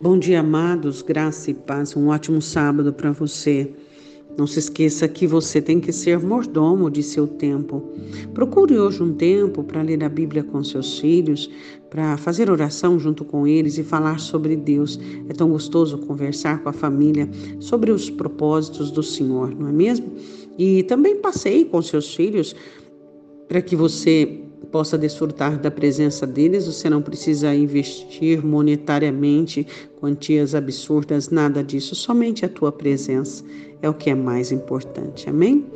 Bom dia, amados, graça e paz. Um ótimo sábado para você. Não se esqueça que você tem que ser mordomo de seu tempo. Procure hoje um tempo para ler a Bíblia com seus filhos, para fazer oração junto com eles e falar sobre Deus. É tão gostoso conversar com a família sobre os propósitos do Senhor, não é mesmo? E também passeie com seus filhos para que você possa desfrutar da presença deles, você não precisa investir monetariamente quantias absurdas, nada disso, somente a tua presença é o que é mais importante. Amém?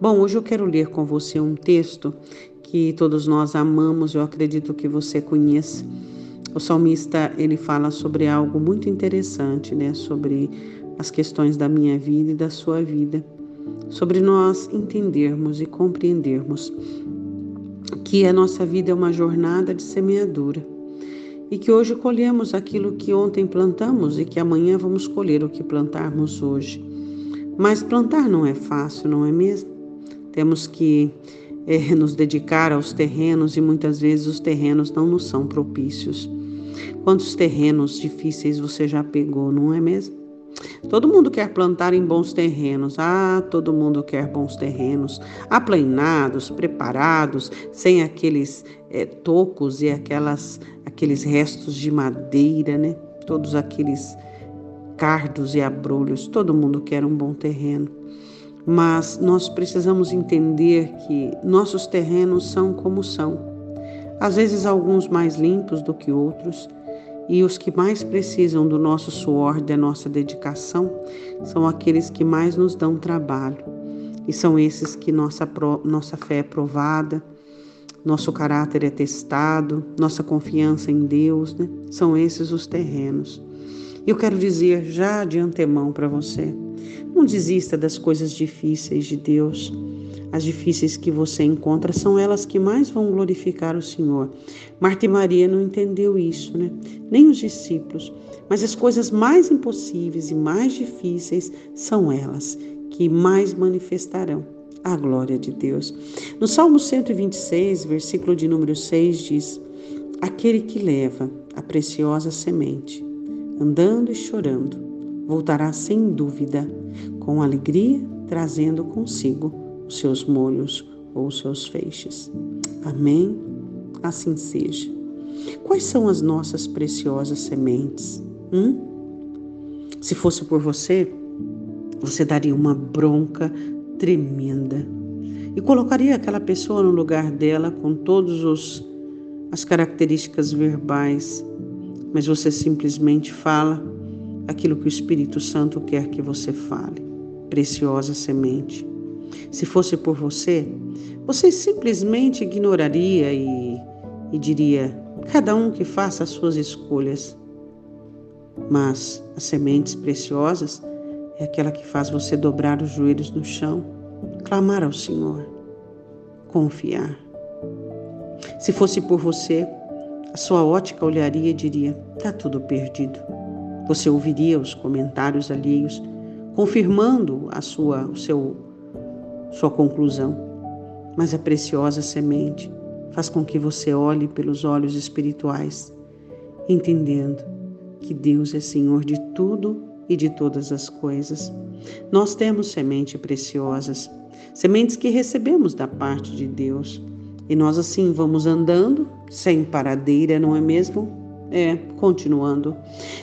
Bom, hoje eu quero ler com você um texto que todos nós amamos, eu acredito que você conheça. O salmista, ele fala sobre algo muito interessante, né, sobre as questões da minha vida e da sua vida, sobre nós entendermos e compreendermos que a nossa vida é uma jornada de semeadura e que hoje colhemos aquilo que ontem plantamos e que amanhã vamos colher o que plantarmos hoje. Mas plantar não é fácil, não é mesmo? Temos que é, nos dedicar aos terrenos e muitas vezes os terrenos não nos são propícios. Quantos terrenos difíceis você já pegou, não é mesmo? Todo mundo quer plantar em bons terrenos. Ah, todo mundo quer bons terrenos, aplainados, preparados, sem aqueles é, tocos e aquelas, aqueles restos de madeira, né? Todos aqueles cardos e abrolhos. Todo mundo quer um bom terreno. Mas nós precisamos entender que nossos terrenos são como são. Às vezes, alguns mais limpos do que outros e os que mais precisam do nosso suor, da nossa dedicação, são aqueles que mais nos dão trabalho. E são esses que nossa, nossa fé é provada, nosso caráter é testado, nossa confiança em Deus, né? São esses os terrenos. Eu quero dizer já de antemão para você: não desista das coisas difíceis de Deus. As difíceis que você encontra são elas que mais vão glorificar o Senhor. Marta e Maria não entendeu isso, né? Nem os discípulos. Mas as coisas mais impossíveis e mais difíceis são elas que mais manifestarão a glória de Deus. No Salmo 126, versículo de número 6 diz: Aquele que leva a preciosa semente, andando e chorando, voltará sem dúvida, com alegria, trazendo consigo os seus molhos ou os seus feixes. Amém? Assim seja. Quais são as nossas preciosas sementes? Hum? Se fosse por você, você daria uma bronca tremenda e colocaria aquela pessoa no lugar dela com todos os as características verbais, mas você simplesmente fala aquilo que o Espírito Santo quer que você fale. Preciosa semente. Se fosse por você, você simplesmente ignoraria e, e diria: cada um que faça as suas escolhas. Mas as sementes preciosas é aquela que faz você dobrar os joelhos no chão, clamar ao Senhor, confiar. Se fosse por você, a sua ótica olharia e diria: está tudo perdido. Você ouviria os comentários alheios, confirmando a sua, o seu sua conclusão. Mas a preciosa semente faz com que você olhe pelos olhos espirituais, entendendo que Deus é Senhor de tudo e de todas as coisas. Nós temos sementes preciosas, sementes que recebemos da parte de Deus. E nós assim vamos andando, sem paradeira, não é mesmo? É, continuando,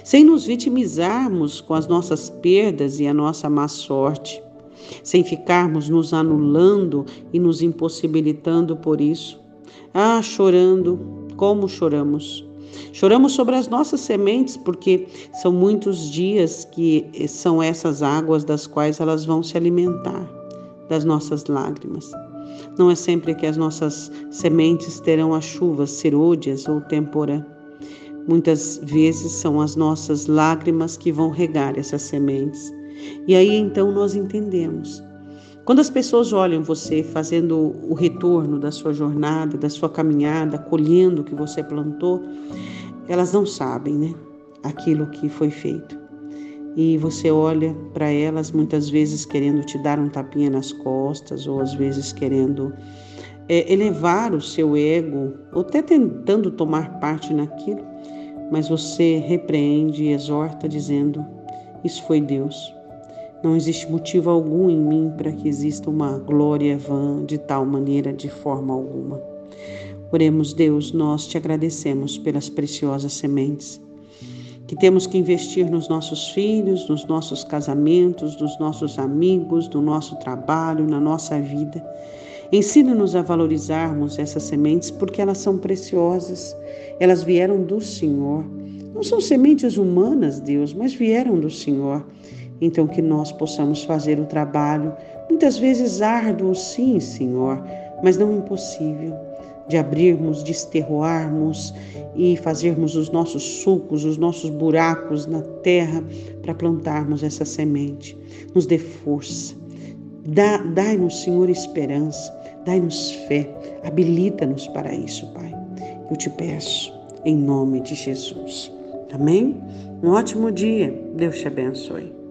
sem nos vitimizarmos com as nossas perdas e a nossa má sorte, sem ficarmos nos anulando e nos impossibilitando por isso. Ah, chorando, como choramos. Choramos sobre as nossas sementes, porque são muitos dias que são essas águas das quais elas vão se alimentar, das nossas lágrimas. Não é sempre que as nossas sementes terão as chuvas serôdias ou temporã. Muitas vezes são as nossas lágrimas que vão regar essas sementes. E aí então nós entendemos. Quando as pessoas olham você fazendo o retorno da sua jornada, da sua caminhada, colhendo o que você plantou, elas não sabem, né? Aquilo que foi feito. E você olha para elas muitas vezes querendo te dar um tapinha nas costas, ou às vezes querendo é, elevar o seu ego, ou até tentando tomar parte naquilo, mas você repreende e exorta, dizendo: Isso foi Deus. Não existe motivo algum em mim para que exista uma glória vã de tal maneira, de forma alguma. Oremos, Deus, nós te agradecemos pelas preciosas sementes que temos que investir nos nossos filhos, nos nossos casamentos, nos nossos amigos, no nosso trabalho, na nossa vida. Ensina-nos a valorizarmos essas sementes porque elas são preciosas, elas vieram do Senhor. Não são sementes humanas, Deus, mas vieram do Senhor. Então, que nós possamos fazer o trabalho, muitas vezes árduo, sim, Senhor, mas não impossível de abrirmos, desterroarmos e fazermos os nossos sulcos, os nossos buracos na terra para plantarmos essa semente. Nos dê força. Dai-nos, Senhor, esperança. Dai-nos fé. Habilita-nos para isso, Pai. Eu te peço, em nome de Jesus. Amém? Um ótimo dia. Deus te abençoe.